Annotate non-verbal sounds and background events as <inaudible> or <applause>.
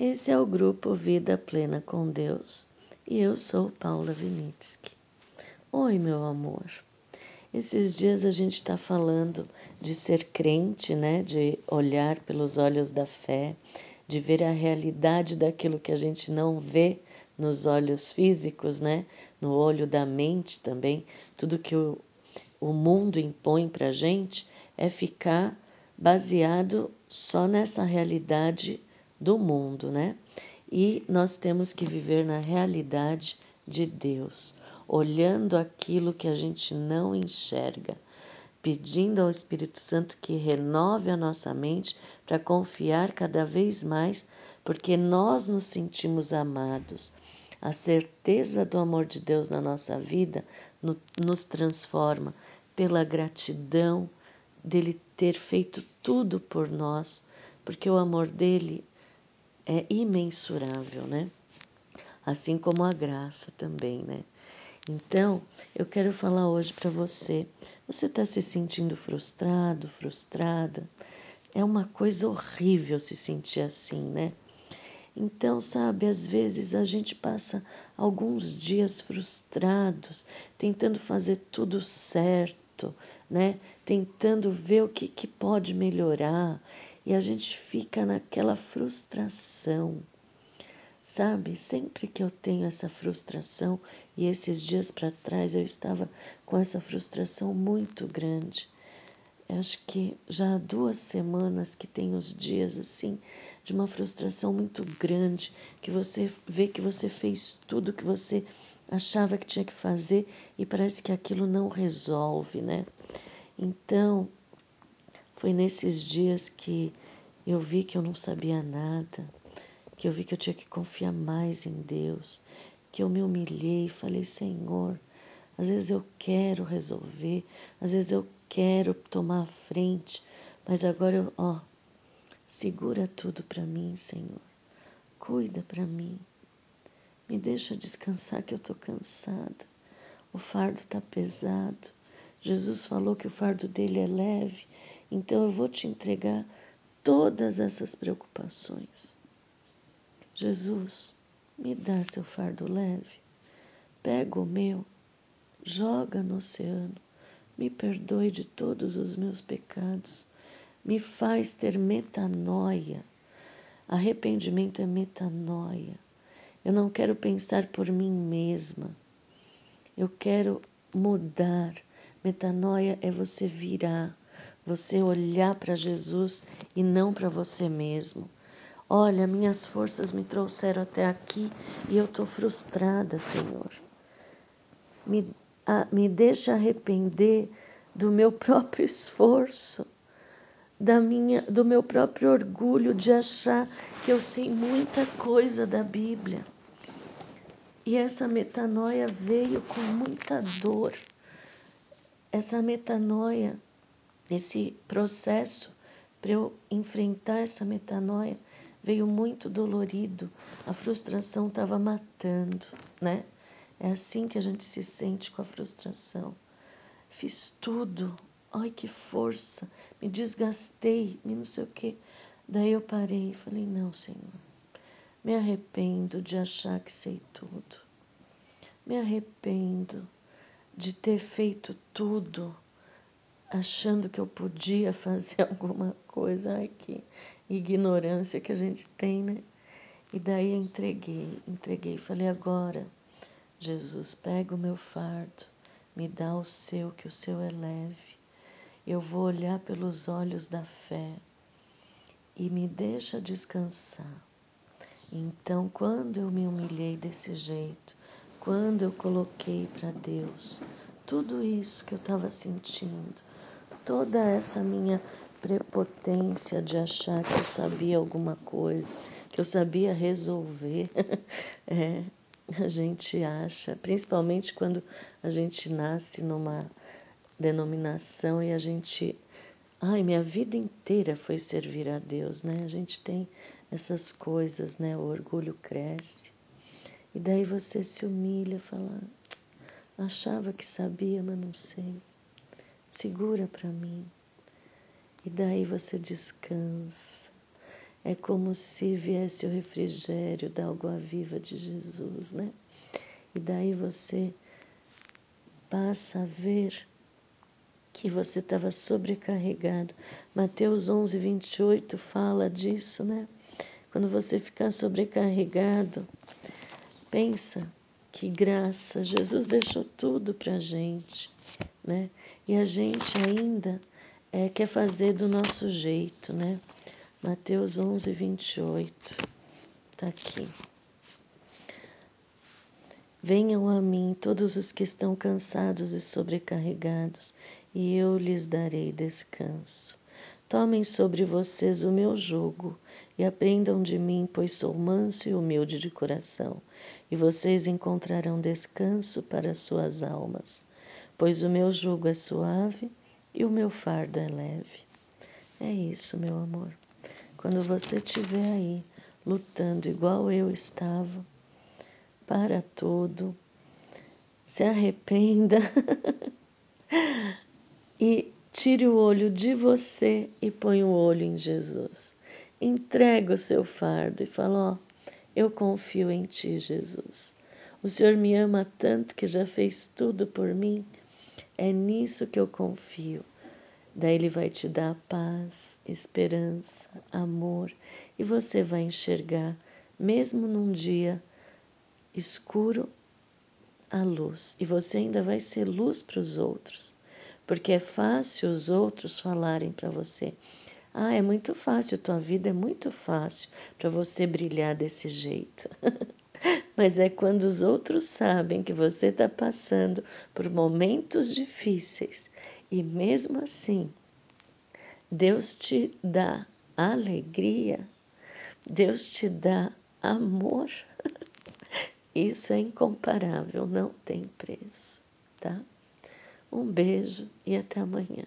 Esse é o grupo Vida Plena com Deus e eu sou Paula Vinitsky. Oi, meu amor. Esses dias a gente está falando de ser crente, né? De olhar pelos olhos da fé, de ver a realidade daquilo que a gente não vê nos olhos físicos, né? No olho da mente também. Tudo que o, o mundo impõe para a gente é ficar baseado só nessa realidade do mundo, né? E nós temos que viver na realidade de Deus, olhando aquilo que a gente não enxerga, pedindo ao Espírito Santo que renove a nossa mente para confiar cada vez mais, porque nós nos sentimos amados. A certeza do amor de Deus na nossa vida nos transforma pela gratidão dele ter feito tudo por nós, porque o amor dele é imensurável, né? Assim como a graça também, né? Então, eu quero falar hoje para você. Você está se sentindo frustrado, frustrada? É uma coisa horrível se sentir assim, né? Então, sabe, às vezes a gente passa alguns dias frustrados, tentando fazer tudo certo, né? Tentando ver o que, que pode melhorar e a gente fica naquela frustração. Sabe, sempre que eu tenho essa frustração, e esses dias para trás eu estava com essa frustração muito grande. Eu acho que já há duas semanas que tem os dias assim, de uma frustração muito grande, que você vê que você fez tudo que você achava que tinha que fazer e parece que aquilo não resolve, né? Então, foi nesses dias que eu vi que eu não sabia nada, que eu vi que eu tinha que confiar mais em Deus, que eu me humilhei e falei: Senhor, às vezes eu quero resolver, às vezes eu quero tomar a frente, mas agora eu, ó, segura tudo para mim, Senhor. Cuida para mim. Me deixa descansar que eu estou cansada. O fardo está pesado. Jesus falou que o fardo dele é leve então eu vou te entregar todas essas preocupações. Jesus, me dá seu fardo leve. Pega o meu, joga no oceano. Me perdoe de todos os meus pecados. Me faz ter metanoia. Arrependimento é metanoia. Eu não quero pensar por mim mesma. Eu quero mudar. Metanoia é você virar você olhar para Jesus e não para você mesmo. Olha, minhas forças me trouxeram até aqui e eu estou frustrada, Senhor. Me, a, me deixa arrepender do meu próprio esforço, da minha, do meu próprio orgulho de achar que eu sei muita coisa da Bíblia. E essa metanoia veio com muita dor. Essa metanoia esse processo para eu enfrentar essa metanoia veio muito dolorido. A frustração estava matando, né? É assim que a gente se sente com a frustração. Fiz tudo, ai que força, me desgastei, me não sei o quê. Daí eu parei e falei: Não, Senhor, me arrependo de achar que sei tudo. Me arrependo de ter feito tudo achando que eu podia fazer <laughs> alguma coisa. Ai, que ignorância que a gente tem, né? E daí entreguei, entreguei. Falei, agora, Jesus, pega o meu fardo, me dá o seu, que o seu é leve. Eu vou olhar pelos olhos da fé e me deixa descansar. Então, quando eu me humilhei desse jeito, quando eu coloquei para Deus tudo isso que eu estava sentindo, toda essa minha prepotência de achar que eu sabia alguma coisa, que eu sabia resolver. <laughs> é, a gente acha, principalmente quando a gente nasce numa denominação e a gente. Ai, minha vida inteira foi servir a Deus, né? A gente tem essas coisas, né? O orgulho cresce. E daí você se humilha, fala, achava que sabia, mas não sei segura para mim. E daí você descansa. é como se viesse o refrigério da água viva de Jesus, né? E daí você passa a ver que você estava sobrecarregado. Mateus 11, 28 fala disso, né? Quando você ficar sobrecarregado, pensa que graça, Jesus deixou tudo para gente, né? E a gente ainda é, quer fazer do nosso jeito, né? Mateus 11, 28, está aqui. Venham a mim todos os que estão cansados e sobrecarregados, e eu lhes darei descanso. Tomem sobre vocês o meu jugo e aprendam de mim, pois sou manso e humilde de coração, e vocês encontrarão descanso para suas almas, pois o meu jugo é suave e o meu fardo é leve. É isso, meu amor. Quando você estiver aí lutando igual eu estava, para tudo, se arrependa <laughs> e tire o olho de você e põe o olho em Jesus. Entrega o seu fardo e fala: Ó, eu confio em Ti, Jesus. O Senhor me ama tanto que já fez tudo por mim. É nisso que eu confio. Daí Ele vai te dar paz, esperança, amor e você vai enxergar, mesmo num dia escuro a luz e você ainda vai ser luz para os outros, porque é fácil os outros falarem para você. Ah, é muito fácil, tua vida é muito fácil para você brilhar desse jeito. <laughs> Mas é quando os outros sabem que você está passando por momentos difíceis e mesmo assim Deus te dá alegria, Deus te dá amor. <laughs> Isso é incomparável, não tem preço, tá? Um beijo e até amanhã.